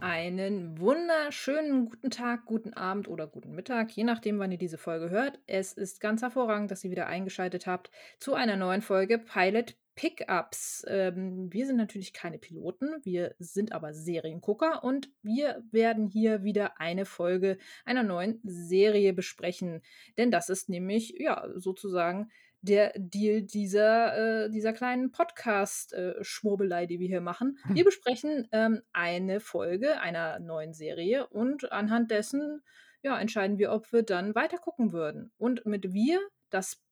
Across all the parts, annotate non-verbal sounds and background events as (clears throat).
Einen wunderschönen guten Tag, guten Abend oder guten Mittag, je nachdem, wann ihr diese Folge hört. Es ist ganz hervorragend, dass ihr wieder eingeschaltet habt zu einer neuen Folge Pilot Pickups. Ähm, wir sind natürlich keine Piloten, wir sind aber Seriengucker und wir werden hier wieder eine Folge einer neuen Serie besprechen. Denn das ist nämlich, ja, sozusagen der Deal dieser, äh, dieser kleinen Podcast-Schwurbelei, die wir hier machen. Hm. Wir besprechen ähm, eine Folge einer neuen Serie und anhand dessen ja, entscheiden wir, ob wir dann weiter gucken würden. Und mit wir, das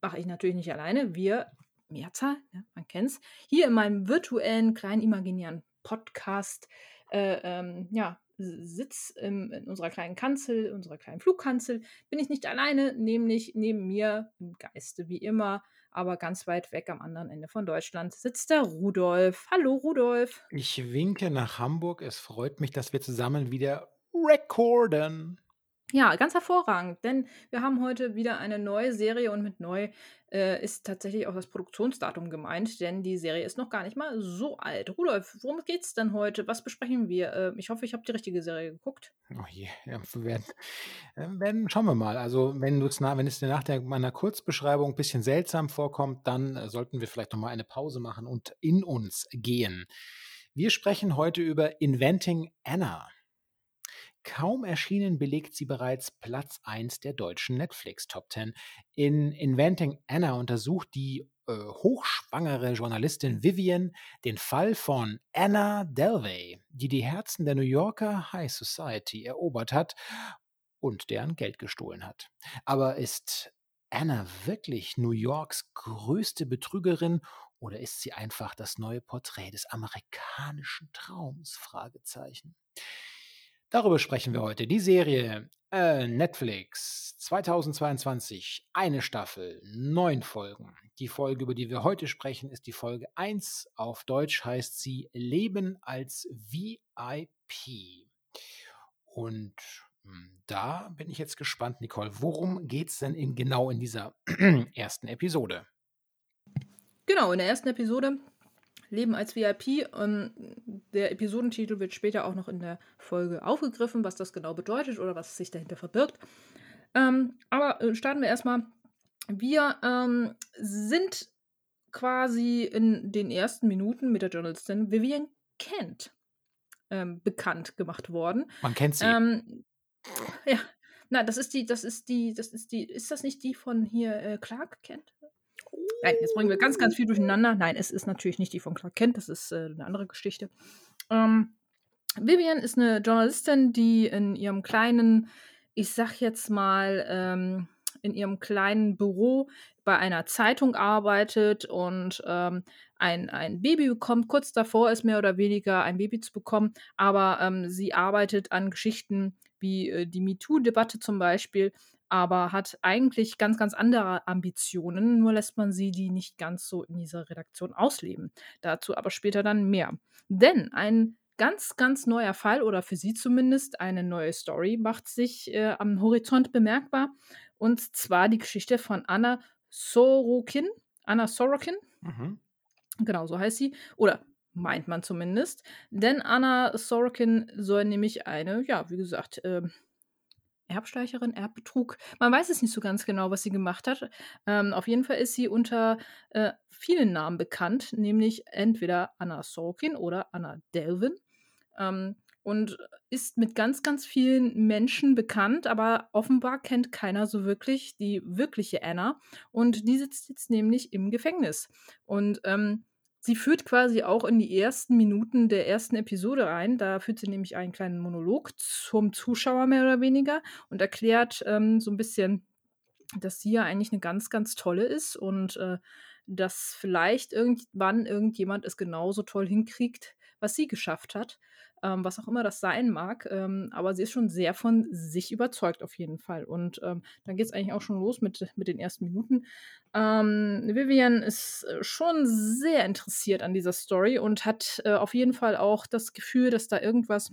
mache ich natürlich nicht alleine, wir, Mehrzahl, ja, man kennt's, hier in meinem virtuellen, kleinen, imaginären Podcast, äh, ähm, ja, Sitz im, in unserer kleinen Kanzel, unserer kleinen Flugkanzel, bin ich nicht alleine, nämlich neben mir im Geiste wie immer, aber ganz weit weg am anderen Ende von Deutschland sitzt der Rudolf. Hallo Rudolf. Ich winke nach Hamburg. Es freut mich, dass wir zusammen wieder recorden. Ja, ganz hervorragend, denn wir haben heute wieder eine neue Serie und mit neu äh, ist tatsächlich auch das Produktionsdatum gemeint, denn die Serie ist noch gar nicht mal so alt. Rudolf, worum geht's denn heute? Was besprechen wir? Äh, ich hoffe, ich habe die richtige Serie geguckt. Oh je, ja, wir werden, äh, werden, schauen wir mal. Also, wenn, na, wenn es dir nach der, meiner Kurzbeschreibung ein bisschen seltsam vorkommt, dann äh, sollten wir vielleicht nochmal eine Pause machen und in uns gehen. Wir sprechen heute über Inventing Anna. Kaum erschienen belegt sie bereits Platz 1 der deutschen Netflix Top 10. In Inventing Anna untersucht die äh, hochschwangere Journalistin Vivian den Fall von Anna Delvey, die die Herzen der New Yorker High Society erobert hat und deren Geld gestohlen hat. Aber ist Anna wirklich New Yorks größte Betrügerin oder ist sie einfach das neue Porträt des amerikanischen Traums? Fragezeichen. Darüber sprechen wir heute. Die Serie äh, Netflix 2022, eine Staffel, neun Folgen. Die Folge, über die wir heute sprechen, ist die Folge 1. Auf Deutsch heißt sie Leben als VIP. Und hm, da bin ich jetzt gespannt, Nicole. Worum geht es denn in, genau in dieser (clears throat) ersten Episode? Genau, in der ersten Episode Leben als VIP. Ähm, der Episodentitel wird später auch noch in der Folge aufgegriffen, was das genau bedeutet oder was sich dahinter verbirgt. Ähm, aber äh, starten wir erstmal. Wir ähm, sind quasi in den ersten Minuten mit der Journalistin Vivian Kent ähm, bekannt gemacht worden. Man kennt sie. Ähm, ja, na, das ist die, das ist die, das ist die, ist das nicht die von hier äh, Clark Kent? Nein, jetzt bringen wir ganz, ganz viel durcheinander. Nein, es ist natürlich nicht die von Clark Kent, das ist äh, eine andere Geschichte. Ähm, Vivian ist eine Journalistin, die in ihrem kleinen, ich sag jetzt mal, ähm, in ihrem kleinen Büro bei einer Zeitung arbeitet und ähm, ein, ein Baby bekommt. Kurz davor ist mehr oder weniger ein Baby zu bekommen, aber ähm, sie arbeitet an Geschichten wie äh, die MeToo-Debatte zum Beispiel aber hat eigentlich ganz, ganz andere Ambitionen, nur lässt man sie die nicht ganz so in dieser Redaktion ausleben. Dazu aber später dann mehr. Denn ein ganz, ganz neuer Fall oder für sie zumindest eine neue Story macht sich äh, am Horizont bemerkbar. Und zwar die Geschichte von Anna Sorokin. Anna Sorokin. Mhm. Genau, so heißt sie. Oder meint man zumindest. Denn Anna Sorokin soll nämlich eine, ja, wie gesagt, äh, Erbsteicherin, Erbbetrug. Man weiß es nicht so ganz genau, was sie gemacht hat. Ähm, auf jeden Fall ist sie unter äh, vielen Namen bekannt, nämlich entweder Anna Sorkin oder Anna Delvin. Ähm, und ist mit ganz, ganz vielen Menschen bekannt, aber offenbar kennt keiner so wirklich die wirkliche Anna. Und die sitzt jetzt nämlich im Gefängnis. Und ähm, Sie führt quasi auch in die ersten Minuten der ersten Episode rein. Da führt sie nämlich einen kleinen Monolog zum Zuschauer mehr oder weniger und erklärt ähm, so ein bisschen, dass sie ja eigentlich eine ganz, ganz tolle ist und äh, dass vielleicht irgendwann irgendjemand es genauso toll hinkriegt, was sie geschafft hat ähm, was auch immer das sein mag. Ähm, aber sie ist schon sehr von sich überzeugt auf jeden Fall. Und ähm, dann geht es eigentlich auch schon los mit, mit den ersten Minuten. Ähm, Vivian ist äh, schon sehr interessiert an dieser Story und hat äh, auf jeden Fall auch das Gefühl, dass da irgendwas,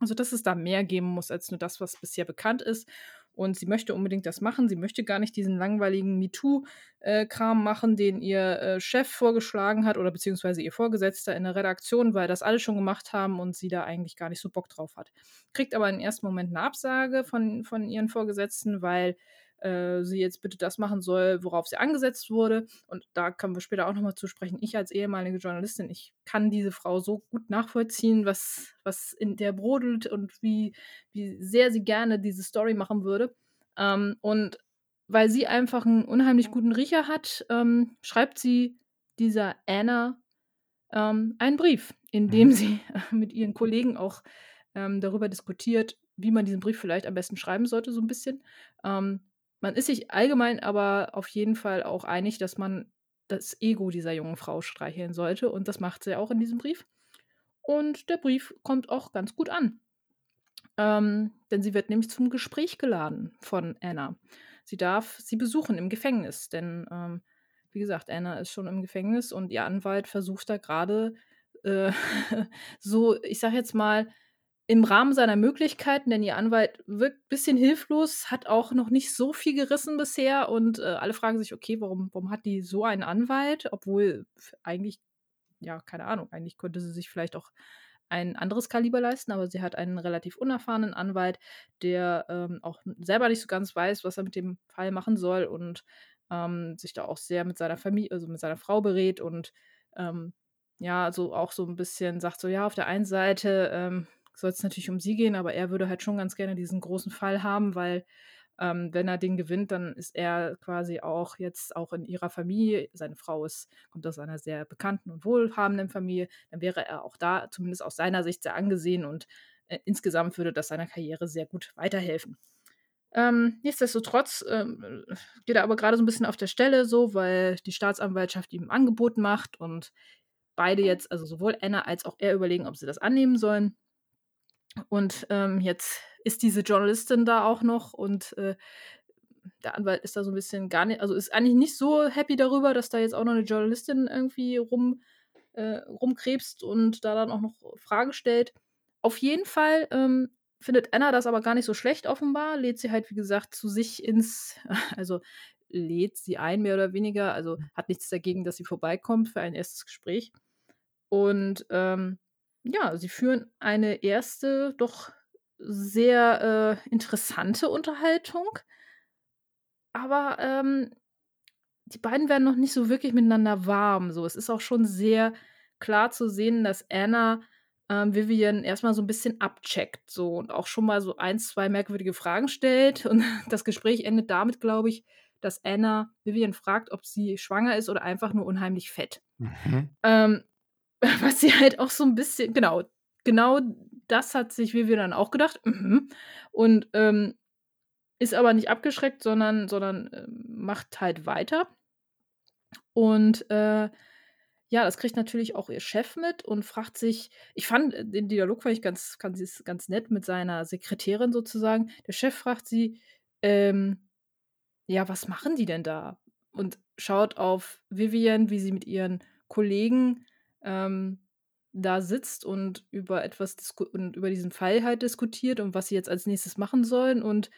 also dass es da mehr geben muss als nur das, was bisher bekannt ist. Und sie möchte unbedingt das machen. Sie möchte gar nicht diesen langweiligen MeToo-Kram machen, den ihr äh, Chef vorgeschlagen hat oder beziehungsweise ihr Vorgesetzter in der Redaktion, weil das alle schon gemacht haben und sie da eigentlich gar nicht so Bock drauf hat. Kriegt aber im ersten Moment eine Absage von, von ihren Vorgesetzten, weil äh, sie jetzt bitte das machen soll, worauf sie angesetzt wurde. Und da können wir später auch nochmal zu sprechen. Ich als ehemalige Journalistin, ich kann diese Frau so gut nachvollziehen, was, was in der brodelt und wie, wie sehr sie gerne diese Story machen würde. Ähm, und weil sie einfach einen unheimlich guten Riecher hat, ähm, schreibt sie dieser Anna ähm, einen Brief, in dem mhm. sie (laughs) mit ihren Kollegen auch ähm, darüber diskutiert, wie man diesen Brief vielleicht am besten schreiben sollte, so ein bisschen. Ähm, man ist sich allgemein aber auf jeden Fall auch einig, dass man das Ego dieser jungen Frau streicheln sollte. Und das macht sie auch in diesem Brief. Und der Brief kommt auch ganz gut an. Ähm, denn sie wird nämlich zum Gespräch geladen von Anna. Sie darf sie besuchen im Gefängnis, denn ähm, wie gesagt, Anna ist schon im Gefängnis und ihr Anwalt versucht da gerade äh, (laughs) so, ich sag jetzt mal, im Rahmen seiner Möglichkeiten, denn ihr Anwalt wirkt ein bisschen hilflos, hat auch noch nicht so viel gerissen bisher und äh, alle fragen sich, okay, warum, warum hat die so einen Anwalt? Obwohl eigentlich, ja, keine Ahnung, eigentlich könnte sie sich vielleicht auch ein anderes Kaliber leisten, aber sie hat einen relativ unerfahrenen Anwalt, der ähm, auch selber nicht so ganz weiß, was er mit dem Fall machen soll und ähm, sich da auch sehr mit seiner Familie, also mit seiner Frau berät und ähm, ja, so auch so ein bisschen sagt so, ja, auf der einen Seite ähm, soll es natürlich um sie gehen, aber er würde halt schon ganz gerne diesen großen Fall haben, weil ähm, wenn er den gewinnt, dann ist er quasi auch jetzt auch in ihrer Familie, seine Frau ist, kommt aus einer sehr bekannten und wohlhabenden Familie, dann wäre er auch da zumindest aus seiner Sicht sehr angesehen und äh, insgesamt würde das seiner Karriere sehr gut weiterhelfen. Ähm, nichtsdestotrotz ähm, geht er aber gerade so ein bisschen auf der Stelle so, weil die Staatsanwaltschaft ihm ein Angebot macht und beide jetzt, also sowohl Anna als auch er überlegen, ob sie das annehmen sollen. Und ähm, jetzt ist diese Journalistin da auch noch und äh, der Anwalt ist da so ein bisschen gar nicht, also ist eigentlich nicht so happy darüber, dass da jetzt auch noch eine Journalistin irgendwie rum, äh, rumkrebst und da dann auch noch Fragen stellt. Auf jeden Fall ähm, findet Anna das aber gar nicht so schlecht offenbar, lädt sie halt, wie gesagt, zu sich ins, (laughs) also lädt sie ein, mehr oder weniger, also hat nichts dagegen, dass sie vorbeikommt für ein erstes Gespräch. Und ähm, ja, sie führen eine erste, doch sehr äh, interessante Unterhaltung. Aber ähm, die beiden werden noch nicht so wirklich miteinander warm. So, es ist auch schon sehr klar zu sehen, dass Anna ähm, Vivian erstmal so ein bisschen abcheckt, so und auch schon mal so ein, zwei merkwürdige Fragen stellt. Und (laughs) das Gespräch endet damit, glaube ich, dass Anna Vivian fragt, ob sie schwanger ist oder einfach nur unheimlich fett. Mhm. Ähm, (laughs) was sie halt auch so ein bisschen, genau, genau das hat sich Vivian dann auch gedacht. Mhm. Und ähm, ist aber nicht abgeschreckt, sondern, sondern äh, macht halt weiter. Und äh, ja, das kriegt natürlich auch ihr Chef mit und fragt sich, ich fand äh, den Dialog fand ich ganz, ganz, ganz nett mit seiner Sekretärin sozusagen. Der Chef fragt sie, ähm, ja, was machen die denn da? Und schaut auf Vivian, wie sie mit ihren Kollegen ähm, da sitzt und über etwas und über diesen Fall halt diskutiert und was sie jetzt als nächstes machen sollen und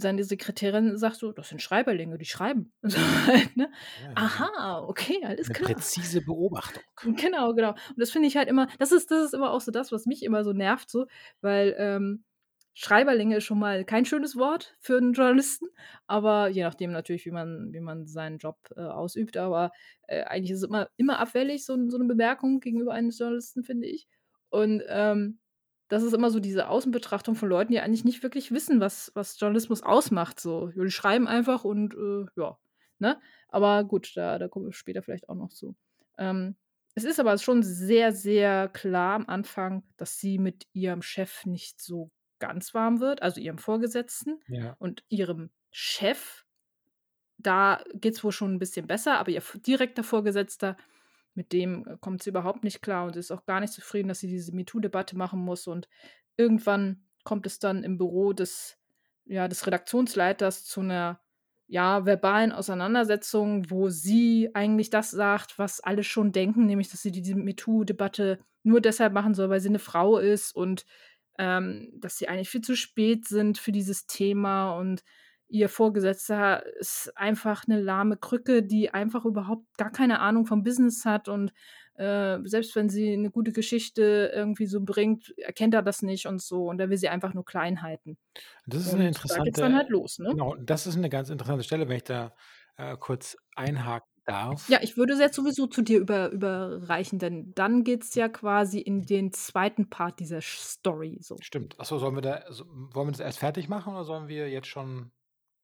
seine Sekretärin sagt so, das sind Schreiberlinge, die schreiben. (laughs) So halt, ne? ja, Aha, okay, alles Eine klar. Präzise Beobachtung. (laughs) Genau, genau. Und das finde ich halt immer, das ist, das ist immer auch so das, was mich immer so nervt, so, weil ähm, Schreiberlinge ist schon mal kein schönes Wort für einen Journalisten, aber je nachdem natürlich, wie man, wie man seinen Job äh, ausübt. Aber äh, eigentlich ist es immer, immer abfällig, so, so eine Bemerkung gegenüber eines Journalisten, finde ich. Und ähm, das ist immer so diese Außenbetrachtung von Leuten, die eigentlich nicht wirklich wissen, was, was Journalismus ausmacht. So, die schreiben einfach und äh, ja, ne? Aber gut, da, da kommen wir später vielleicht auch noch zu. Ähm, es ist aber schon sehr, sehr klar am Anfang, dass sie mit ihrem Chef nicht so ganz warm wird, also ihrem Vorgesetzten Ja. und ihrem Chef. Da geht es wohl schon ein bisschen besser, aber ihr direkter Vorgesetzter, mit dem äh, kommt sie überhaupt nicht klar und ist auch gar nicht zufrieden, dass sie diese MeToo-Debatte machen muss. Und irgendwann kommt es dann im Büro des, ja, des Redaktionsleiters zu einer ja, verbalen Auseinandersetzung, wo sie eigentlich das sagt, was alle schon denken, nämlich, dass sie diese MeToo-Debatte nur deshalb machen soll, weil sie eine Frau ist und ähm, dass sie eigentlich viel zu spät sind für dieses Thema und ihr Vorgesetzter ist einfach 'ne lahme Krücke, die einfach überhaupt gar keine Ahnung vom Business hat und, äh, selbst wenn sie 'ne gute Geschichte irgendwie so bringt, erkennt er das nicht und so und er will sie einfach nur klein halten. Das ist Und da geht's dann interessante halt los, ne? genau, das ist 'ne ganz interessante Stelle, wenn ich da, äh, kurz einhaken darf. Ja, ich würde es jetzt sowieso zu dir über überreichen, denn dann geht's ja quasi in den 2. Part dieser Story so. Stimmt. Ach so, sollen wir da so wollen wir das erst fertig machen oder sollen wir jetzt schon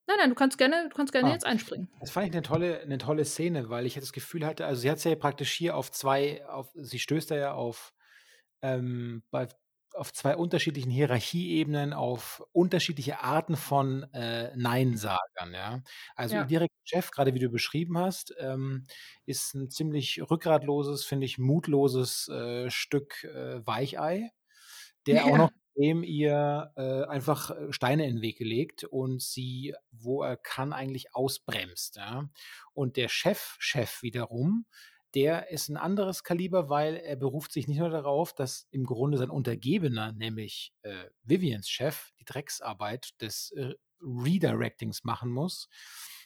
Nein, nein, du kannst gerne du kannst gerne Ah, jetzt einspringen. das fand ich 'ne tolle 'ne tolle Szene, weil ich das Gefühl hatte also, sie hat's ja praktisch hier auf 2 auf sie stößt da ja auf, ähm, bei auf 2 unterschiedlichen Hierarchieebenen, auf unterschiedliche Arten von, äh, Neinsagern, ja? Also, Ja. direkter Chef, grade wie du beschrieben hast, ähm, ist 'n ziemlich rückgratloses, finde ich, mutloses, äh, Stück, äh, Weichei, der auch noch Ja. (laughs) dem ihr, äh, einfach, äh, Steine in 'n Weg gelegt und sie, wo er kann, eigentlich ausbremst, ja? Und der Chef-Chef wiederum, der ist 'n anderes Kaliber, weil er beruft sich nicht nur darauf, dass im Grunde sein Untergebener, nämlich, äh, Vivians Chef, die Drecksarbeit des, äh, Redirectings machen muss,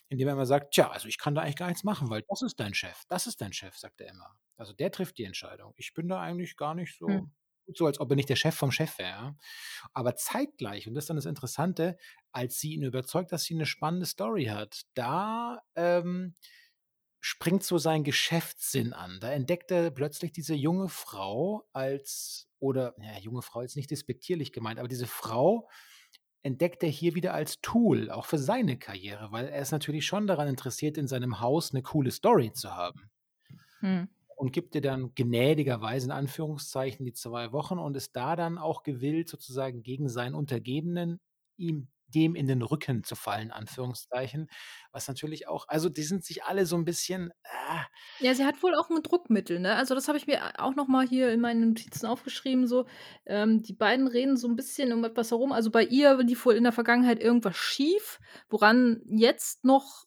indem er immer sagt: „Tja, also, ich kann da eigentlich gar nichts machen, weil das ist dein Chef. Das ist dein Chef“, sagt er immer. Also, der trifft die Entscheidung. Ich bin da eigentlich gar nicht Hm. so so, als ob er nicht der Chef vom Chef wäre? Aber zeitgleich, und das ist dann das Interessante, als sie ihn überzeugt, dass sie 'ne spannende Story hat, da, ähm, springt so sein Geschäftssinn an. Da entdeckt er plötzlich diese junge Frau als oder ja, junge Frau ist nicht despektierlich gemeint, aber diese Frau entdeckt er hier wieder als Tool, auch für seine Karriere, weil er ist natürlich schon daran interessiert, in seinem Haus 'ne coole Story zu haben. Mhm. Und gibt ihr dann gnädigerweise in Anführungszeichen die 2 Wochen und ist da dann auch gewillt, sozusagen gegen seinen Untergebenen ihm dem in den Rücken zu fallen, Anführungszeichen, was natürlich auch also, die sind sich alle so 'n bisschen, ah Ja, sie hat wohl auch 'n Druckmittel, ne? Also, das habe ich mir auch noch mal hier in meinen Notizen aufgeschrieben so. Ähm, die beiden reden so 'n bisschen um etwas herum. Also, bei ihr lief wohl in der Vergangenheit irgendwas schief, woran jetzt noch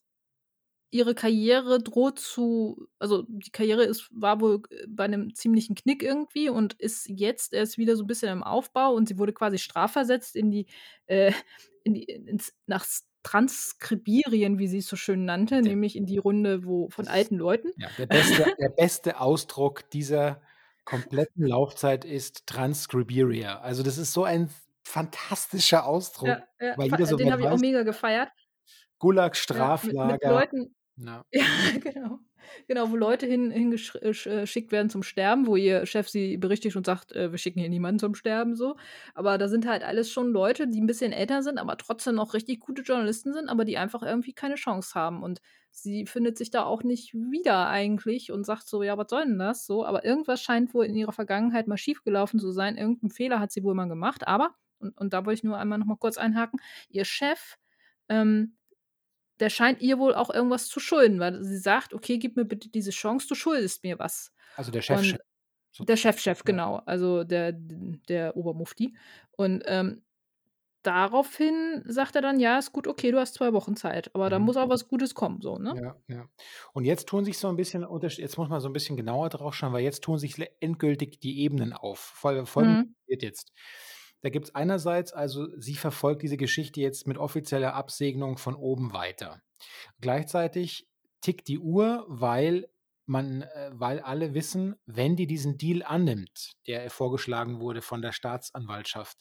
ihre Karriere droht zu also, die Karriere ist war wohl, äh, bei 'nem ziemlichen Knick irgendwie und ist jetzt erst wieder so 'n bisschen im Aufbau und sie wurde quasi strafversetzt in die äh, in die ins nach Transkribirien, wie sie's so schön nannte, Der nämlich in die Runde, wo von alten Leuten. ja, der beste der beste Ausdruck dieser kompletten Laufzeit ist Transcriberia. Also, das ist so ein fantastischer Ausdruck, Ja, ja, weil jeder den sofort habe ich auch mega gefeiert. Gulag, Ja, mit mit. Leuten Ja. (laughs) ja, genau. Genau, wo Leute hin hingesch äh, äh, werden zum Sterben, wo ihr Chef sie berichtigt und sagt: „Äh, wir schicken hier niemanden zum Sterben“, so. Aber da sind halt alles schon Leute, die 'n bisschen älter sind, aber trotzdem noch richtig gute Journalisten sind, aber die einfach irgendwie keine Chance haben. Und sie findet sich da auch nicht wieder eigentlich und sagt so: „Ja, was soll 'n das?“, so. Aber irgendwas scheint wohl in ihrer Vergangenheit mal schiefgelaufen zu sein. Irgend 'n Fehler hat sie wohl mal gemacht, aber und und da wollte ich nur einmal noch mal kurz einhaken, ihr Chef, ähm, der scheint ihr wohl auch irgendwas zu schulden, weil sie sagt: „Okay, gib mir bitte diese Chance, du schuldest mir was.“ Also, der Und Chef-Chef der Chef-Chef, ja. genau, also, der der Obermufti. Und, ähm, daraufhin sagt er dann: „Ja, ist gut, okay, du hast 2 Wochen Zeit, aber da Mhm. muss auch was Gutes kommen“, so, ne? Ja, ja. Und jetzt tun sich so 'n bisschen jetzt muss man so 'n bisschen genauer drauf schauen, weil jetzt tun sich endgültig die Ebenen auf. Fol Folgendes Mhm. jetzt. Da gibt's einerseits also, sie verfolgt diese Geschichte jetzt mit offizieller Absegnung von oben weiter. Gleichzeitig tickt die Uhr, weil man äh, weil alle wissen, wenn die diesen Deal annimmt, der vorgeschlagen wurde von der Staatsanwaltschaft,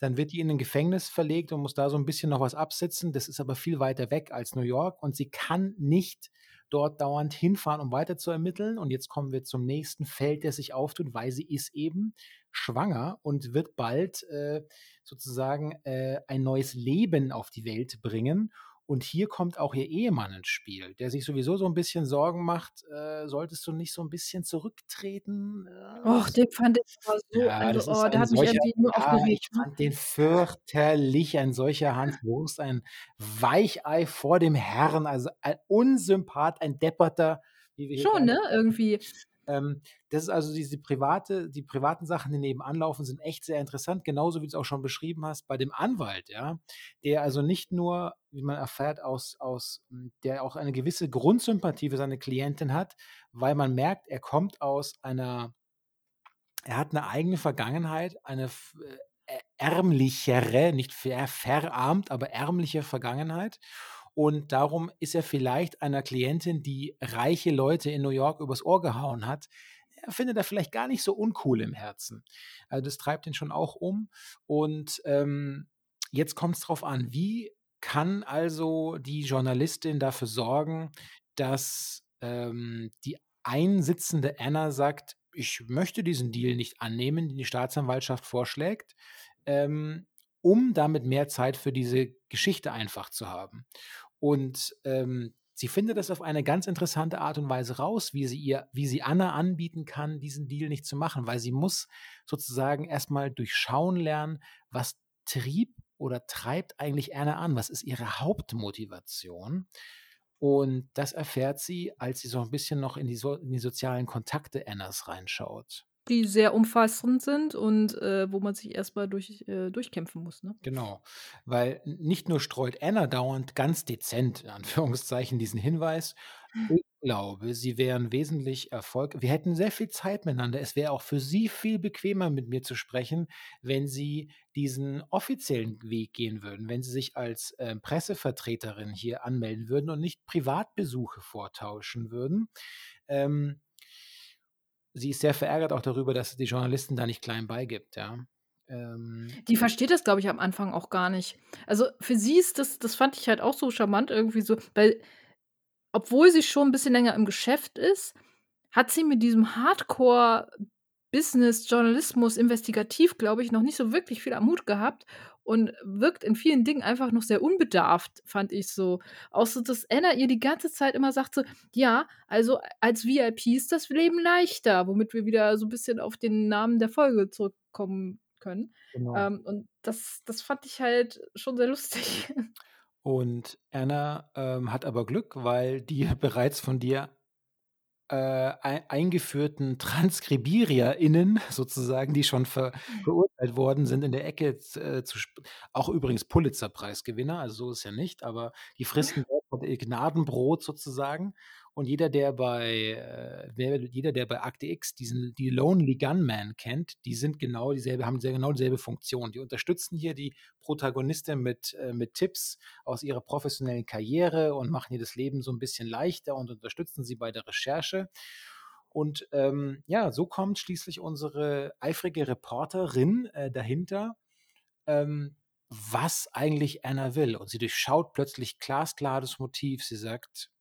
dann wird die in 'nen Gefängnis verlegt und muss da so 'n bisschen noch was absitzen. Das ist aber viel weiter weg als New York und sie kann nicht dort dauernd hinfahren, um weiter zu ermitteln. Und jetzt kommen wir zum nächsten Feld, das sich auftut, weil sie ist eben schwanger und wird bald, äh, sozusagen, äh, ein neues Leben auf die Welt bringen. Und hier kommt auch ihr Ehemann ins Spiel, der sich sowieso so 'n bisschen Sorgen macht: „Äh, solltest du nicht so 'n bisschen zurücktreten?“ Och, den fand ich aber so Ja, also, das ist oh, der ein hat mich solcher irgendwie nur ja, aufgeregt, ich ne? fand den fürchterlich, ein solcher Hans Wurst, ein Weichei vor dem Herrn, also, ein Unsympath, ein Depperter, wie wir hier Schon, ne, irgendwie. Ähm, das ist also diese private die privaten Sachen, die nebenan laufen, sind echt sehr interessant, genauso wie du's auch schon beschrieben hast bei dem Anwalt, ja, der also nicht nur, wie man erfährt, aus aus hm, der auch eine gewisse Grundsympathie für seine Klientin hat, weil man merkt, er kommt aus einer er hat 'ne eigene Vergangenheit, eine äh, er ärmlichere, nicht ver verarmt, aber ärmliche Vergangenheit. Und darum ist er vielleicht einer Klientin, die reiche Leute in New York übers Ohr gehauen hat, er findet er vielleicht gar nicht so uncool im Herzen. Also das treibt ihn schon auch um. Und ähm, jetzt kommt es darauf an, wie kann also die Journalistin dafür sorgen, dass ähm, die einsitzende Anna sagt, ich möchte diesen Deal nicht annehmen, den die Staatsanwaltschaft vorschlägt, ähm, um damit mehr Zeit für diese Geschichte einfach zu haben. Und ähm, sie findet das auf eine ganz interessante Art und Weise raus, wie sie ihr, wie sie Anna anbieten kann, diesen Deal nicht zu machen, weil sie muss sozusagen erstmal durchschauen lernen, was trieb oder treibt eigentlich Anna an, was ist ihre Hauptmotivation. Und das erfährt sie, als sie so ein bisschen noch in die, so in die sozialen Kontakte Annas reinschaut. Die sehr umfassend sind und äh, wo man sich erstmal durch, äh, durchkämpfen muss. Ne? Genau, weil nicht nur streut Anna dauernd ganz dezent, in Anführungszeichen, diesen Hinweis. Glaube, sie wären wesentlich erfolgreich. Wir hätten sehr viel Zeit miteinander. Es wäre auch für sie viel bequemer, mit mir zu sprechen, wenn sie diesen offiziellen Weg gehen würden, wenn sie sich als äh, Pressevertreterin hier anmelden würden und nicht Privatbesuche vortauschen würden. Ähm, sie ist sehr verärgert auch darüber, dass die Journalisten da nicht klein beigibt, ja. Ähm, Die versteht das, glaube ich, am Anfang auch gar nicht. Also für sie ist das, das fand ich halt auch so charmant irgendwie so, weil obwohl sie schon ein bisschen länger im Geschäft ist, hat sie mit diesem Hardcore Business, Journalismus, investigativ, glaube ich, noch nicht so wirklich viel am Hut gehabt und wirkt in vielen Dingen einfach noch sehr unbedarft, fand ich so. Auch so, dass Anna ihr die ganze Zeit immer sagt so, ja, also als VIP ist das Leben leichter, womit wir wieder so ein bisschen auf den Namen der Folge zurückkommen können. genau. Ähm, und das, das fand ich halt schon sehr lustig. (laughs) Und Anna ähm, hat aber Glück, weil die (laughs) bereits von dir äh, ei eingeführten TranskribiererInnen (laughs) sozusagen, die schon ver verurteilt worden sind, in der Ecke äh, zu auch übrigens Pulitzer-Preisgewinner, also so ist ja nicht, aber die fristen (laughs) dort Gnadenbrot sozusagen. Und jeder, der bei äh, jeder, der bei Akte X diesen die Lonely Gunman kennt, die sind genau dieselbe, haben sehr genau dieselbe Funktion. Die unterstützen hier die Protagonistin mit, äh, mit Tipps aus ihrer professionellen Karriere und machen ihr das Leben so ein bisschen leichter und unterstützen sie bei der Recherche. Und ähm, ja, so kommt schließlich unsere eifrige Reporterin äh, dahinter, ähm, was eigentlich Anna will. Und sie durchschaut plötzlich glasklar das Motiv. Sie sagt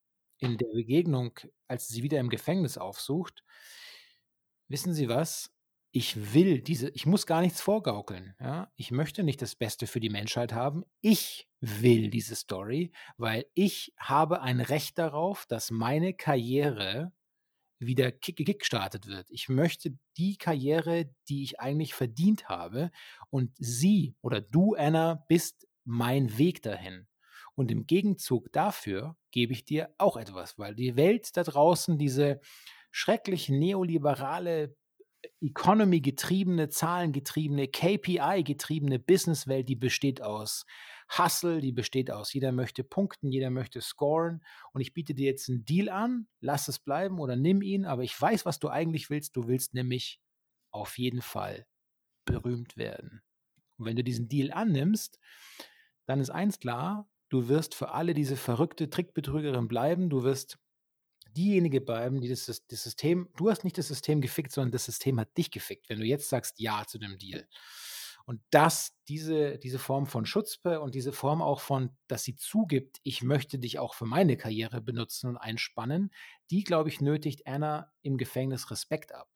in der Begegnung, als sie wieder im Gefängnis aufsucht, wissen Sie was? Ich will diese, ich muss gar nichts vorgaukeln. Ja? Ich möchte nicht das Beste für die Menschheit haben. Ich will diese Story, weil ich habe ein Recht darauf, dass meine Karriere wieder kick- gekickstartet wird. Ich möchte die Karriere, die ich eigentlich verdient habe. Und sie oder du, Anna, bist mein Weg dahin. Und im Gegenzug dafür gebe ich dir auch etwas, weil die Welt da draußen, diese schrecklich neoliberale, Economy-getriebene, Zahlengetriebene, KPI-getriebene Businesswelt, die besteht aus Hustle, die besteht aus, jeder möchte punkten, jeder möchte scoren und ich biete dir jetzt einen Deal an, lass es bleiben oder nimm ihn, aber ich weiß, was du eigentlich willst. Du willst nämlich auf jeden Fall berühmt werden. Und wenn du diesen Deal annimmst, dann ist eins klar, du wirst für alle diese verrückte Trickbetrügerin bleiben, du wirst diejenige bleiben, die das, das System, du hast nicht das System gefickt, sondern das System hat dich gefickt, wenn du jetzt sagst Ja zu dem Deal. Und das, diese, diese Form von Schutzpe und diese Form auch von, dass sie zugibt, ich möchte dich auch für meine Karriere benutzen und einspannen, die, glaube ich, nötigt Anna im Gefängnis Respekt ab.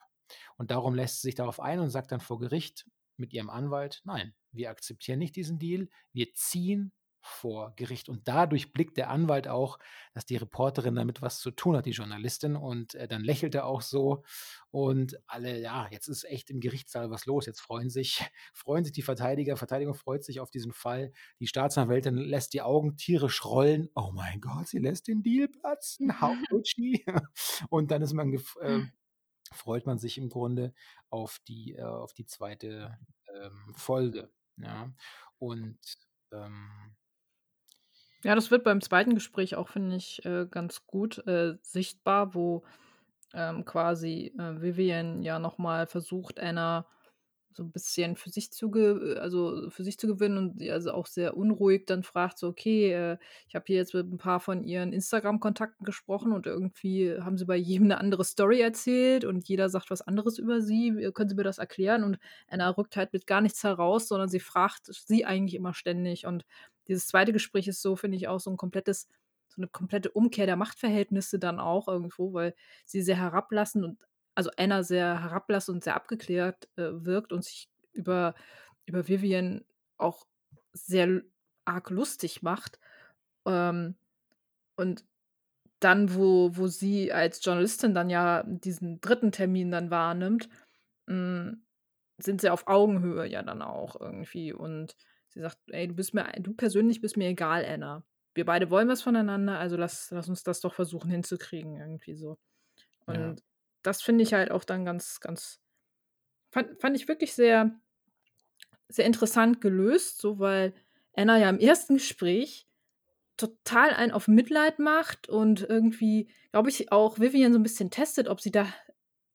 Und darum lässt sie sich darauf ein und sagt dann vor Gericht mit ihrem Anwalt, nein, wir akzeptieren nicht diesen Deal, wir ziehen vor Gericht. Und dadurch blickt der Anwalt auch, dass die Reporterin damit was zu tun hat, die Journalistin. Und äh, dann lächelt er auch so. Und alle, ja, jetzt ist echt im Gerichtssaal was los. Jetzt freuen sich, (laughs) freuen sich die Verteidiger. Verteidigung freut sich auf diesen Fall. Die Staatsanwältin lässt die Augen tierisch rollen. Oh mein Gott, sie lässt den Deal platzen. How (laughs) could she? (laughs) Und dann ist man äh, freut man sich im Grunde auf die, äh, auf die zweite ähm, Folge. Ja. Und ähm, Ja, das wird beim zweiten Gespräch auch, finde ich, äh, ganz gut äh, sichtbar, wo ähm, quasi äh, Vivian ja nochmal versucht, Anna so 'n bisschen für sich zu ge also, für sich zu gewinnen und sie also auch sehr unruhig dann fragt so: „Okay, äh, ich habe hier jetzt mit 'n paar von Ihren Instagram-Kontakten gesprochen und irgendwie haben sie bei jedem 'ne andere Story erzählt und jeder sagt was anderes über sie. Äh, können Sie mir das erklären?“ Und Anna rückt halt mit gar nichts heraus, sondern sie fragt sie eigentlich immer ständig. Und dieses 2. Gespräch ist so, finde ich, auch so 'n komplettes so 'ne komplette Umkehr der Machtverhältnisse dann auch irgendwo, weil sie sehr herablassend und also Anna sehr herablassend und sehr abgeklärt, äh, wirkt und sich über über Vivian auch sehr arg lustig macht. Ähm, und dann, wo wo sie als Journalistin dann ja diesen 3. Termin dann wahrnimmt, hm, sind sie auf Augenhöhe ja dann auch irgendwie. Und sie sagt: „Ey, du bist mir du persönlich bist mir egal, Anna. Wir beide wollen was voneinander, also lass lass uns das doch versuchen hinzukriegen“, irgendwie so. Ja. Und das finde ich halt auch dann ganz, ganz fand fand ich wirklich sehr sehr interessant gelöst, so, weil Anna ja im 1. Gespräch total einen auf Mitleid macht und irgendwie, glaube ich, auch Vivian so 'n bisschen testet, ob sie da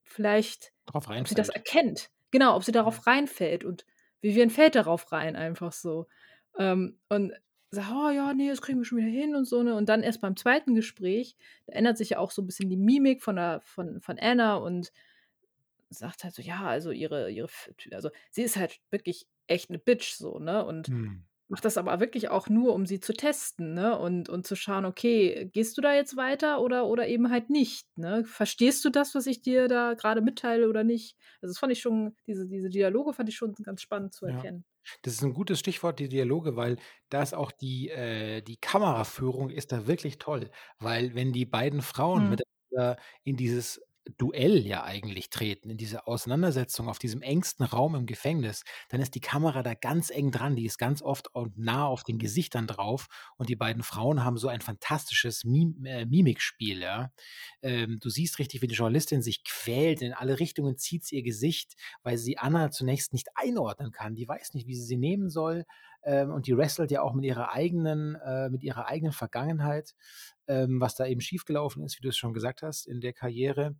vielleicht ob sie das erkennt. Genau, ob sie darauf reinfällt und Vivian fällt darauf rein einfach so. Ähm, und sagt: „Oh ja, ne, das kriegen wir schon wieder hin“ und so, ne? Und dann erst beim 2. Gespräch, da ändert sich ja auch so 'n bisschen die Mimik von der von von Anna und sagt halt so: „Ja, also ihre ihre f t“ also, sie ist halt wirklich echt 'ne Bitch so, ne? Und Mhm. Macht das aber wirklich auch nur, um sie zu testen, ne? Und und zu schauen: „Okay, gehst du da jetzt weiter oder oder eben halt nicht, ne? Verstehst du das, was ich dir da grade mitteile oder nicht?“ Also, das fand ich schon diese diese Dialoge fand ich schon ganz spannend zu Ja. erkennen. Das ist 'n gutes Stichwort, die Dialoge, weil da ist auch die äh, die Kameraführung ist da wirklich toll, weil wenn die beiden Frauen Mhm. miteinander in dieses Duell ja eigentlich treten, in diese Auseinandersetzung auf diesem engsten Raum im Gefängnis, dann ist die Kamera da ganz eng dran. Die ist ganz oft und nah auf den Gesichtern drauf und die beiden Frauen haben so ein fantastisches Mim äh, Mimikspiel, ja? Ähm, du siehst richtig, wie die Journalistin sich quält. In alle Richtungen zieht sie ihr Gesicht, weil sie Anna zunächst nicht einordnen kann. Die weiß nicht, wie sie sie nehmen soll, ähm, und die wrestelt ja auch mit ihrer eigenen äh, mit ihrer eigenen Vergangenheit, ähm, was da eben schiefgelaufen ist, wie du es schon gesagt hast, in der Karriere.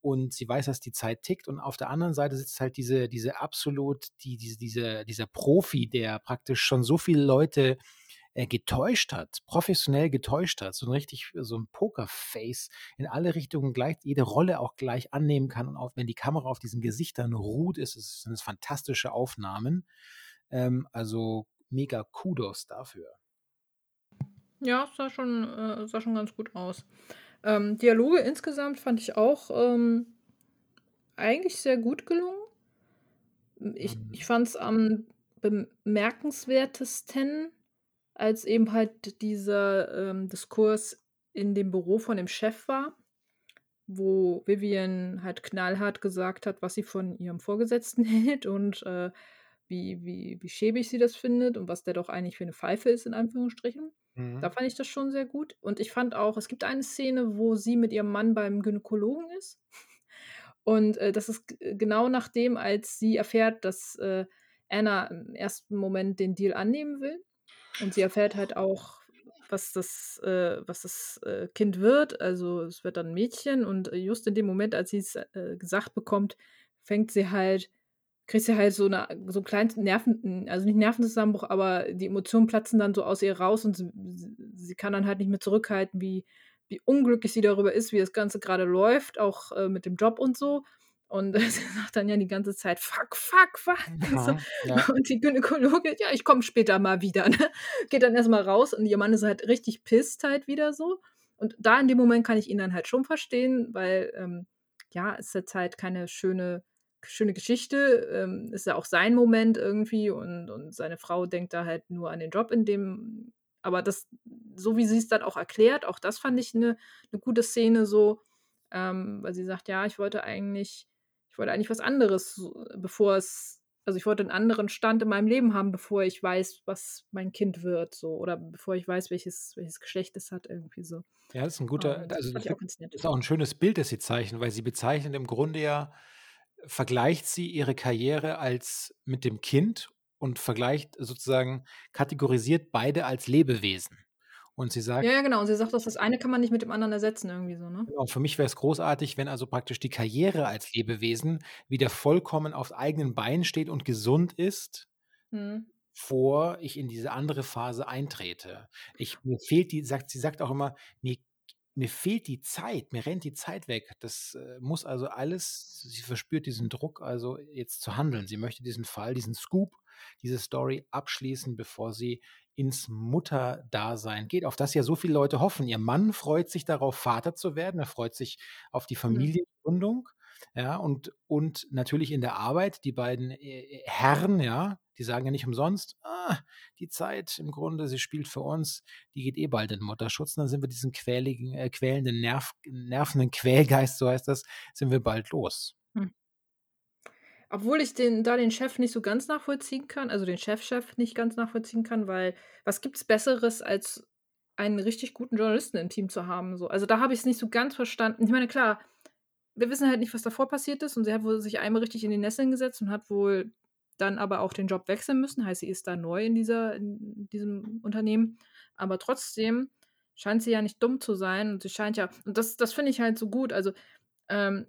Und sie weiß, dass die Zeit tickt und auf der anderen Seite sitzt halt diese diese absolut die diese diese dieser Profi, der praktisch schon so viele Leute, äh, getäuscht hat, professionell getäuscht hat, so 'n richtig so 'n Pokerface in alle Richtungen gleich jede Rolle auch gleich annehmen kann und auch wenn die Kamera auf diesen Gesichtern ruht, ist es sind es fantastische Aufnahmen. Ähm, also mega Kudos dafür. Ja, sah schon äh, sah schon ganz gut aus. Ähm, Dialoge insgesamt fand ich auch, ähm, eigentlich sehr gut gelungen. Ich Mhm. ich fand's am bemerkenswertesten, als eben halt dieser, ähm, Diskurs in dem Büro von dem Chef war, wo Vivian halt knallhart gesagt hat, was sie von ihrem Vorgesetzten (laughs) hält und, äh, wie wie wie schäbig sie das findet und was der doch eigentlich für 'ne Pfeife ist in Anführungsstrichen. Da Mhm. fand ich das schon sehr gut. Und ich fand auch, es gibt eine Szene, wo sie mit ihrem Mann beim Gynäkologen ist. (laughs) Und, äh, das ist g genau nachdem, als sie erfährt, dass, äh, Anna im 1. Moment den Deal annehmen will. Und sie erfährt halt auch, was das äh, was das, äh, Kind wird. Also, es wird dann 'n Mädchen und just in dem Moment, als sie's, äh, gesagt bekommt, fängt sie halt kriegt sie halt so 'ne so 'n kleinen Nerven also nicht Nervenzusammenbruch, aber die Emotionen platzen dann so aus ihr raus und s s sie kann dann halt nicht mehr zurückhalten, wie wie unglücklich sie darüber ist, wie das Ganze grade läuft, auch, äh, mit dem Job und so. Und (laughs) sie sagt dann ja die ganze Zeit: „Fuck, fuck, fuck“, und so. Ja, ja. Und die Gynäkologin: „Ja, ich komme später mal wieder“, ne? Geht dann erst mal raus und ihr Mann ist halt richtig pisst halt wieder so. Und da in dem Moment kann ich ihn dann halt schon verstehen, weil, ähm, ja, ist jetzt halt keine schöne schöne Geschichte. Ähm, ist ja auch sein Moment irgendwie und und seine Frau denkt da halt nur an den Job in dem aber das so wie sie's dann auch erklärt, auch das fand ich 'ne 'ne gute Szene so, ähm, weil sie sagt: „Ja, ich wollte eigentlich ich wollte eigentlich was anderes, bevor es also, ich wollte 'n anderen Stand in meinem Leben haben, bevor ich weiß, was mein Kind wird so oder bevor ich weiß, welches welches Geschlecht es hat“, irgendwie so. Ja, das ist 'n guter Und das also, das nett. ist auch 'n schönes Bild, das sie zeichnet, weil sie bezeichnet im Grunde ja vergleicht sie ihre Karriere als mit dem Kind und vergleicht sozusagen kategorisiert beide als Lebewesen. Und sie sagt Ja, ja, genau. Und sie sagt auch, das eine kann man nicht mit dem anderen ersetzen irgendwie so, ne? Genau, für mich wäre es großartig, wenn also praktisch die Karriere als Lebewesen wieder vollkommen auf eigenen Beinen steht und gesund ist Mhm. bevor ich in diese andere Phase eintrete. Ich mir fehlt die sagt sie sagt auch immer: „Mir mir fehlt die Zeit, mir rennt die Zeit weg.“ Das, äh, muss also alles sie verspürt diesen Druck, also jetzt zu handeln. Sie möchte diesen Fall, diesen Scoop, diese Story abschließen, bevor sie ins Mutterdasein geht, auf das ja so viele Leute hoffen. Ihr Mann freut sich darauf, Vater zu werden. Er freut sich auf die. Familiengründung, ja, und und natürlich in der Arbeit, die beiden, äh, Herren, ja, die sagen ja nicht umsonst: „Ah, die Zeit im Grunde, sie spielt für uns, die geht eh bald in Mutterschutz.“ Und dann sind wir diesen quäligen äh, quälenden Nerv nervenden Quälgeist, so heißt das, sind wir bald los. Hm. Obwohl ich den da den Chef nicht so ganz nachvollziehen kann, also den Chefchef nicht ganz nachvollziehen kann, weil was gibt's Besseres, als einen richtig guten Journalisten im Team zu haben so? Also, da habe ich's nicht so ganz verstanden. Ich meine, klar, wir wissen halt nicht, was davor passiert ist und sie hat wohl sich einmal richtig in die Nesseln gesetzt und hat wohl dann aber auch den Job wechseln müssen. Heißt, sie ist da neu in dieser in diesem Unternehmen. Aber trotzdem scheint sie ja nicht dumm zu sein und sie scheint ja und das das finde ich halt so gut. Also, ähm,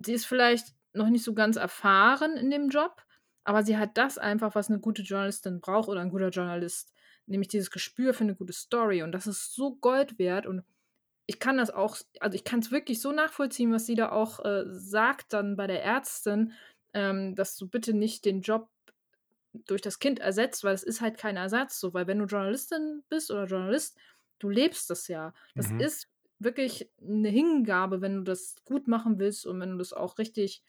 sie ist vielleicht noch nicht so ganz erfahren in dem Job, aber sie hat das einfach, was 'ne gute Journalistin braucht oder 'n guter Journalist, nämlich dieses Gespür für 'ne gute Story und das ist so Gold wert und ich kann das auch also, ich kann's wirklich so nachvollziehen, was sie da auch, äh, sagt dann bei der Ärztin, ähm, dass du bitte nicht den Job durch das Kind ersetzt, weil es ist halt kein Ersatz so, weil wenn du Journalistin bist oder Journalist, du lebst das ja. Das Mhm. ist wirklich 'ne Hingabe, wenn du das gut machen willst und wenn du das auch richtig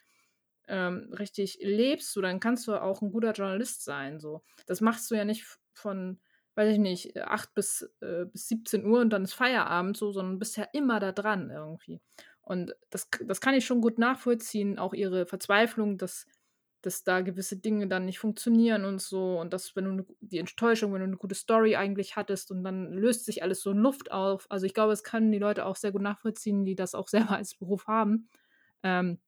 ähm, richtig lebst, so, dann kannst du auch 'n guter Journalist sein so. Das machst du ja nicht von, weiß ich nicht, 8 bis äh, bis 17:00 und dann ist Feierabend so, sondern bist ja immer da dran irgendwie. Und das das kann ich schon gut nachvollziehen, auch ihre Verzweiflung, dass dass da gewisse Dinge dann nicht funktionieren und so und dass, wenn du 'ne die Enttäuschung, wenn du 'ne gute Story eigentlich hattest und dann löst sich alles so in Luft auf. Also, ich glaube, das können die Leute auch sehr gut nachvollziehen, die das auch (laughs) selber als Beruf haben. Ähm,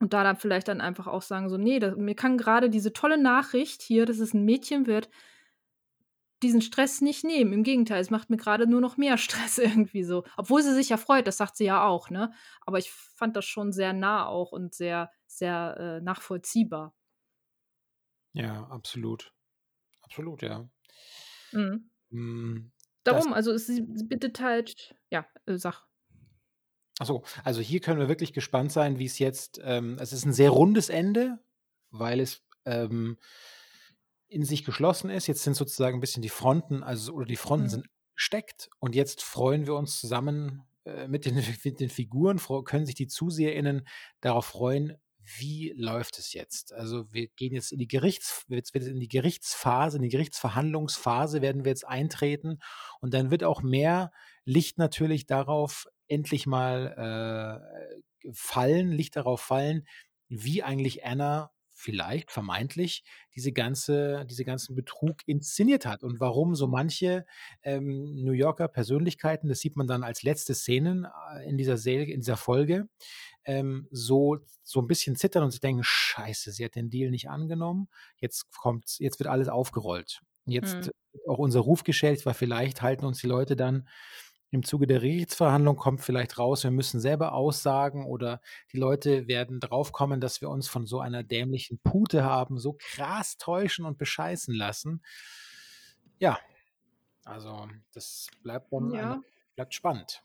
und da dann vielleicht dann einfach auch sagen so: „Ne, da mir kann grade diese tolle Nachricht hier, dass es 'n Mädchen wird“ diesen Stress nicht nehmen. Im Gegenteil, es macht mir grade nur noch mehr (laughs) Stress irgendwie so. Obwohl sie sich ja freut, das sagt sie ja auch, ne? Aber ich fand das schon sehr nah auch und sehr, sehr, äh, nachvollziehbar. Ja, absolut. Absolut, ja. Mhm. Hm, das Darum, also, sie bittet halt ja, äh, sag. Ach so, also, hier können wir wirklich gespannt sein, wie's jetzt ähm, es ist 'n sehr rundes Ende, weil es, ähm in sich geschlossen ist. Jetzt sind sozusagen 'n bisschen die Fronten also, oder die Fronten Mhm. sind gesteckt und jetzt freuen wir uns zusammen, äh, mit den (laughs) mit den Figuren können sich die ZuseherInnen darauf freuen, wie läuft es jetzt? Also, wir gehen jetzt in die Gerichts jetzt wird es in die Gerichtsphase in die Gerichtsverhandlungsphase werden wir jetzt eintreten und dann wird auch mehr Licht natürlich darauf endlich mal, äh, fallen Licht darauf fallen, wie eigentlich Anna vielleicht vermeintlich diese ganze diese ganzen Betrug inszeniert hat und warum so manche, ähm, New Yorker Persönlichkeiten, das sieht man dann als letzte Szenen, äh, in dieser Ser in dieser Folge, ähm, so so 'n bisschen zittern und sich denken: „Scheiße, sie hat den Deal nicht angenommen. Jetzt kommt's jetzt wird alles aufgerollt. Jetzt Mhm. auch unser Ruf geschädigt, weil vielleicht halten uns die Leute dann im Zuge der Gerichtsverhandlung kommt vielleicht raus, wir müssen selber aussagen oder die Leute werden draufkommen, dass wir uns von so einer dämlichen Pute haben so krass täuschen und bescheißen lassen.“ Ja, also, das bleibt dann eine Ja. bleibt spannend.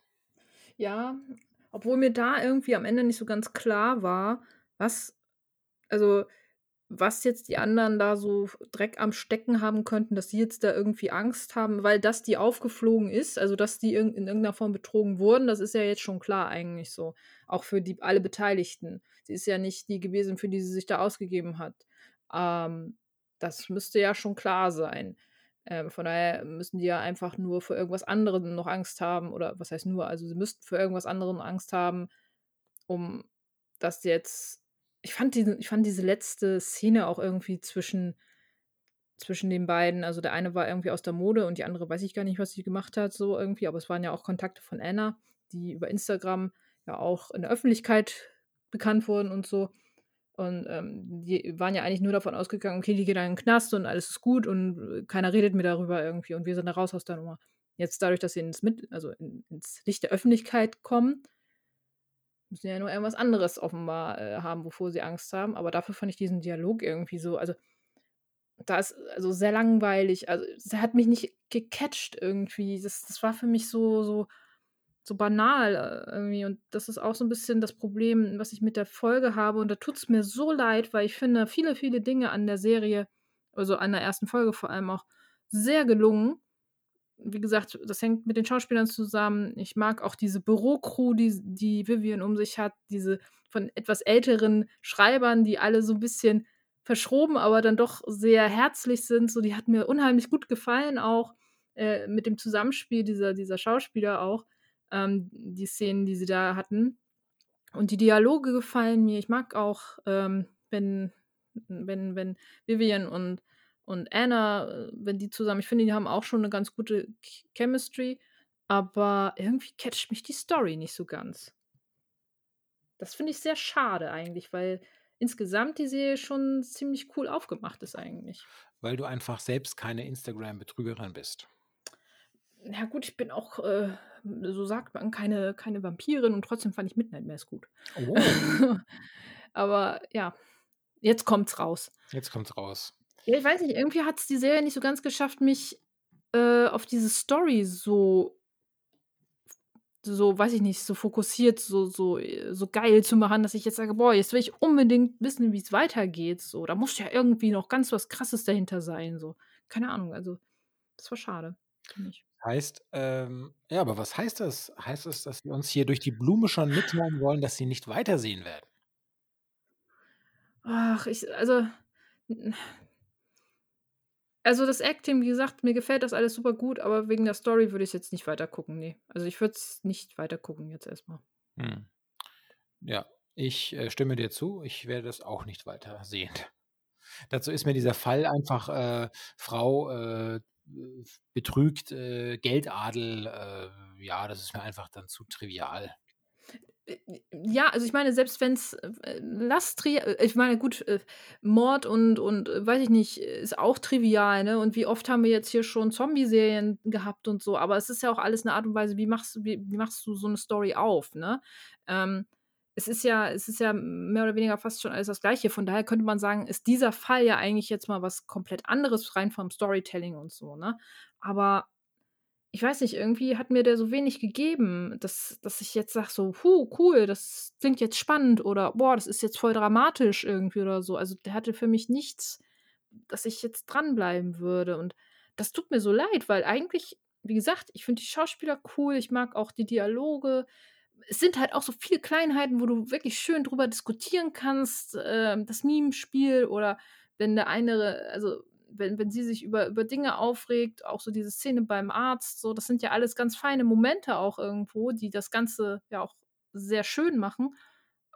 Ja, obwohl mir da irgendwie am Ende nicht so ganz klar war, was also, was jetzt die anderen da so Dreck am Stecken haben könnten, dass sie jetzt da irgendwie Angst haben, weil dass die aufgeflogen ist, also, dass die in irgend 'ner Form betrogen wurden, das ist ja jetzt schon klar eigentlich so, auch für die alle Beteiligten. Sie ist ja nicht die gewesen, für die sie sich da ausgegeben hat. Ähm, das müsste ja schon klar sein. Ähm, von daher müssen die ja einfach nur vor irgendwas anderem noch Angst haben oder was heißt nur, also, sie müssten vor irgendwas anderem Angst haben, um das jetzt ich fand diesen ich fand diese letzte Szene auch irgendwie zwischen zwischen den beiden also, der eine war irgendwie aus der Mode und die andere weiß ich gar nicht, was sie gemacht hat so irgendwie, aber es waren ja auch Kontakte von Anna, die über Instagram ja auch in der Öffentlichkeit bekannt wurden und so. Und, ähm, die waren ja eigentlich nur davon ausgegangen: „Okay, die geht da in 'n Knast und alles ist gut und, keiner redet mehr darüber irgendwie und wir sind da raus aus der Nummer.“ Jetzt dadurch, dass sie ins, Mit also in, ins Licht der Öffentlichkeit kommen, müssen ja nur irgendwas anderes offenbar äh, haben, wovor sie Angst haben. Aber dafür fand ich diesen Dialog irgendwie so, also da ist also sehr langweilig. Also es hat mich nicht gecatcht irgendwie. Das, das war für mich so, so, so banal äh, irgendwie. Und das ist auch so ein bisschen das Problem, was ich mit der Folge habe. Und da tut es mir so leid, weil ich finde viele, viele Dinge an der Serie, also an der ersten Folge vor allem auch, sehr gelungen wie gesagt, das hängt mit den Schauspielern zusammen. Ich mag auch diese Bürocrew, die, die Vivian um sich hat, diese von etwas älteren Schreibern, die alle so ein bisschen verschroben, aber dann doch sehr herzlich sind. So, die hat mir unheimlich gut gefallen, auch äh, mit dem Zusammenspiel dieser, dieser Schauspieler auch, ähm, die Szenen, die sie da hatten. Und die Dialoge gefallen mir. Ich mag auch, ähm, wenn, wenn, wenn Vivian und und Anna, äh, wenn die zusammen, ich finde, die haben auch schon eine ganz gute Chemistry, aber irgendwie catcht mich die Story nicht so ganz. Das finde ich sehr schade eigentlich, weil insgesamt die Serie schon ziemlich cool aufgemacht ist eigentlich. Weil du einfach selbst keine Instagram-Betrügerin bist. Ja gut, ich bin auch, äh, so sagt man, keine, keine Vampirin und trotzdem fand ich Midnight Mass gut. Oh. (laughs) aber ja, jetzt kommt's raus. Jetzt kommt's raus. Ja, ich weiß nicht, irgendwie hat es die Serie nicht so ganz geschafft, mich äh, auf diese Story so so, weiß ich nicht, so fokussiert, so, so, äh, so geil zu machen, dass ich jetzt sage, boah, jetzt will ich unbedingt wissen, wie es weitergeht. So, da muss ja irgendwie noch ganz was Krasses dahinter sein. So, keine Ahnung. Also, das war schade. Heißt, ähm, ja, aber was heißt das? Heißt das, dass wir uns hier durch die Blume schon mitteilen wollen, dass sie nicht weitersehen werden? Ach, ich, also, also das Acting, wie gesagt, mir gefällt das alles super gut, aber wegen der Story würde ich jetzt nicht weiter gucken, nee. Also ich würde es nicht weiter gucken jetzt erstmal. Hm. Ja, ich äh, stimme dir zu. Ich werde das auch nicht weiter sehen. (laughs) Dazu ist mir dieser Fall einfach äh, Frau äh, betrügt, äh, Geldadel, äh, ja, das ist mir einfach dann zu trivial. Ja, also ich meine, selbst wenn es äh, lass äh, ich meine, gut, äh, Mord und, und äh, weiß ich nicht, ist auch trivial, ne? Und wie oft haben wir jetzt hier schon Zombie-Serien gehabt und so, aber es ist ja auch alles eine Art und Weise, wie machst, wie, wie machst du so eine Story auf, ne? Ähm, es ist ja, es ist ja mehr oder weniger fast schon alles das Gleiche. Von daher könnte man sagen, ist dieser Fall ja eigentlich jetzt mal was komplett anderes rein vom Storytelling und so, ne? Aber ich weiß nicht, irgendwie hat mir der so wenig gegeben, dass, dass ich jetzt sage so, huh, cool, das klingt jetzt spannend oder boah, das ist jetzt voll dramatisch irgendwie oder so. Also der hatte für mich nichts, dass ich jetzt dranbleiben würde. Und das tut mir so leid, weil eigentlich, wie gesagt, ich finde die Schauspieler cool, ich mag auch die Dialoge. Es sind halt auch so viele Kleinheiten, wo du wirklich schön drüber diskutieren kannst. Äh, das Meme-Spiel oder wenn der eine, also wenn, wenn sie sich über, über Dinge aufregt, auch so diese Szene beim Arzt, so, das sind ja alles ganz feine Momente auch irgendwo, die das Ganze ja auch sehr schön machen.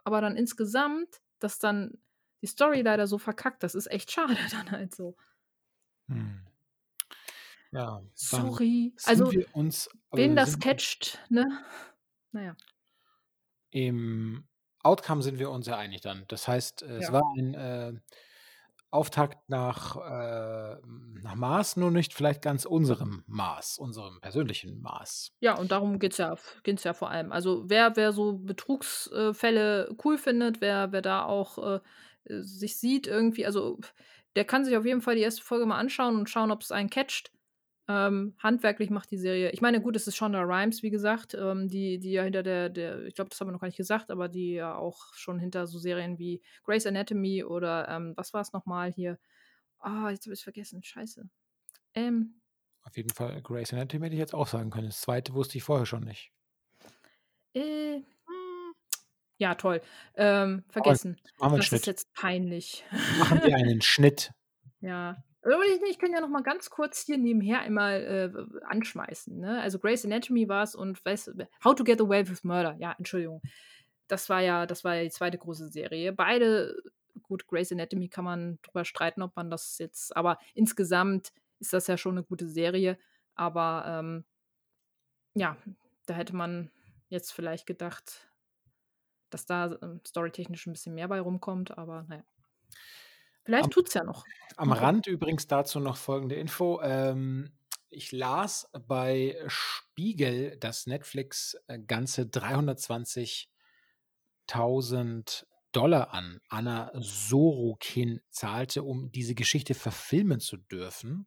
Aber dann insgesamt, dass dann die Story leider so verkackt, das ist echt schade (laughs) dann halt so. Hm. Ja. Sorry. Also, uns, wen das catcht, ne? Naja. Im Outcome sind wir uns ja einig dann. Das heißt, es ja. war ein äh, Auftakt nach, äh, nach Maß, nur nicht vielleicht ganz unserem Maß, unserem persönlichen Maß. Ja, und darum geht es ja, geht's ja vor allem. Also wer, wer so Betrugsfälle cool findet, wer, wer da auch äh, sich sieht irgendwie, also der kann sich auf jeden Fall die erste Folge mal anschauen und schauen, ob es einen catcht. Ähm, handwerklich macht die Serie. Ich meine, gut, es ist Shonda Rhimes, wie gesagt, ähm, die, die ja hinter der, der ich glaube, das haben wir noch gar nicht gesagt, aber die ja auch schon hinter so Serien wie Grey's Anatomy oder ähm, was war es nochmal hier? Ah, oh, jetzt habe ich es vergessen. Scheiße. Ähm, Auf jeden Fall, Grey's Anatomy hätte ich jetzt auch sagen können. Das zweite wusste ich vorher schon nicht. Äh, hm, ja, toll. Ähm, vergessen. Machen wir das Schnitt. ist jetzt peinlich. Machen wir einen (laughs) Schnitt. Ja, ich kann ja noch mal ganz kurz hier nebenher einmal äh, anschmeißen. Ne? Also Grey's Anatomy war es und weiß, How to Get Away with Murder. Ja, Entschuldigung. Das war ja, das war ja die zweite große Serie. Beide, gut, Grey's Anatomy kann man drüber streiten, ob man das jetzt, aber insgesamt ist das ja schon eine gute Serie. Aber ähm, ja, da hätte man jetzt vielleicht gedacht, dass da ähm, storytechnisch ein bisschen mehr bei rumkommt, aber naja. Vielleicht tut es ja noch. Am Rand übrigens dazu noch folgende Info. Ähm, ich las bei Spiegel, dass Netflix äh, ganze 320.000 Dollar an Anna Sorokin zahlte, um diese Geschichte verfilmen zu dürfen.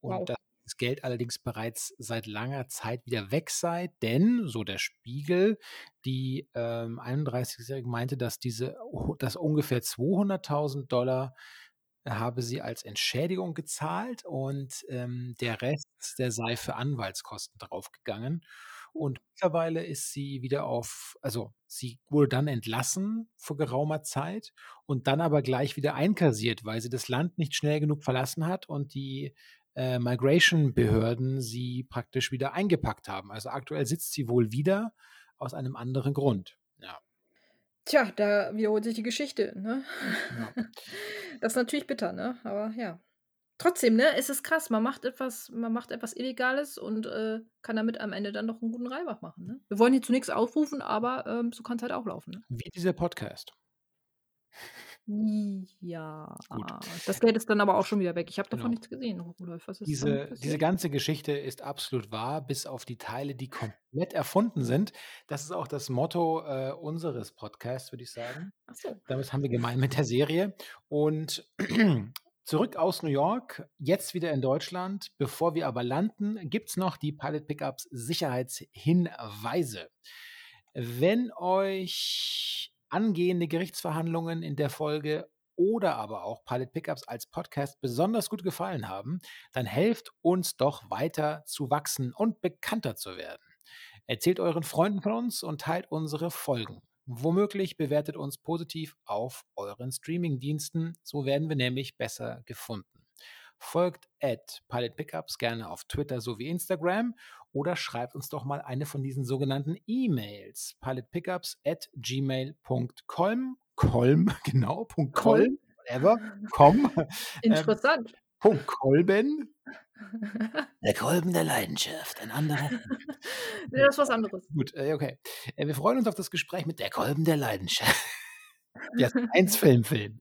Und Wow. dass das Geld allerdings bereits seit langer Zeit wieder weg sei, denn, so der Spiegel, die ähm, 31-Jährige meinte, dass diese, dass ungefähr 200.000 Dollar habe sie als Entschädigung gezahlt und ähm, der Rest, der sei für Anwaltskosten draufgegangen. Und mittlerweile ist sie wieder auf, also sie wurde dann entlassen vor geraumer Zeit und dann aber gleich wieder einkassiert, weil sie das Land nicht schnell genug verlassen hat und die äh, Migration-Behörden sie praktisch wieder eingepackt haben. Also aktuell sitzt sie wohl wieder aus einem anderen Grund. Ja. Tja, da wiederholt sich die Geschichte, ne? Ja. (laughs) Das ist natürlich bitter, ne? Aber ja. Trotzdem, ne, es ist krass. Man macht etwas, man macht etwas Illegales und äh, kann damit am Ende dann noch einen guten Reibach machen. Ne? Wir wollen hier zu nichts aufrufen, aber ähm, so kann es halt auch laufen. Ne? Wie dieser Podcast. Ja. Gut. Das Geld ist dann aber auch schon wieder weg. Ich habe davon Genau. nichts gesehen, Rudolf. Was ist Diese, diese ganze Geschichte ist absolut wahr, bis auf die Teile, die komplett erfunden sind. Das ist auch das Motto äh, unseres Podcasts, würde ich sagen. Ach so. Damit haben wir gemein mit der Serie. Und (clears throat) zurück aus New York, jetzt wieder in Deutschland. Bevor wir aber landen, gibt es noch die Pilot Pickups Sicherheitshinweise. Wenn euch angehende Gerichtsverhandlungen in der Folge oder aber auch Pilot Pickups als Podcast besonders gut gefallen haben, dann helft uns doch weiter zu wachsen und bekannter zu werden. Erzählt euren Freunden von uns und teilt unsere Folgen. Womöglich bewertet uns positiv auf euren Streamingdiensten, so werden wir nämlich besser gefunden. Folgt at Pilot Pickups gerne auf Twitter sowie Instagram oder schreibt uns doch mal eine von diesen sogenannten E-Mails. pilotpickups at gmail.com Kolm, (laughs) genau, Punkt Kolm, whatever, com, ähm, Interessant. Punkt Kolben. (laughs) Der Kolben der Leidenschaft, ein anderer. (laughs) nee, das ist was anderes. Gut, äh, okay. Äh, wir freuen uns auf das Gespräch mit der Kolben der Leidenschaft. Ja, eins Film, Film.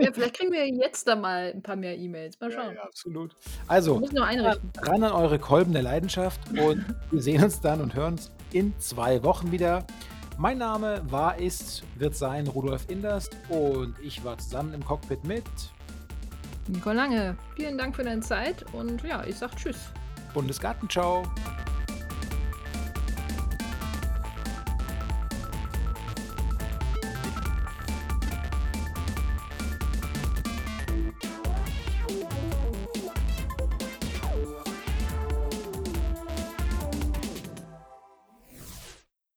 Ja, vielleicht kriegen wir jetzt da mal ein paar mehr E-Mails. Mal Ja, schauen. ja, absolut. Wir Also, einrichten. ran an eure Kolben der Leidenschaft und (laughs) wir sehen uns dann und hören uns in zwei Wochen wieder. Mein Name war, ist, wird sein Rudolf Inderst und ich war zusammen im Cockpit mit Nicole Lange, vielen Dank für deine Zeit und ja, ich sag Tschüss. Bundesgarten. Ciao.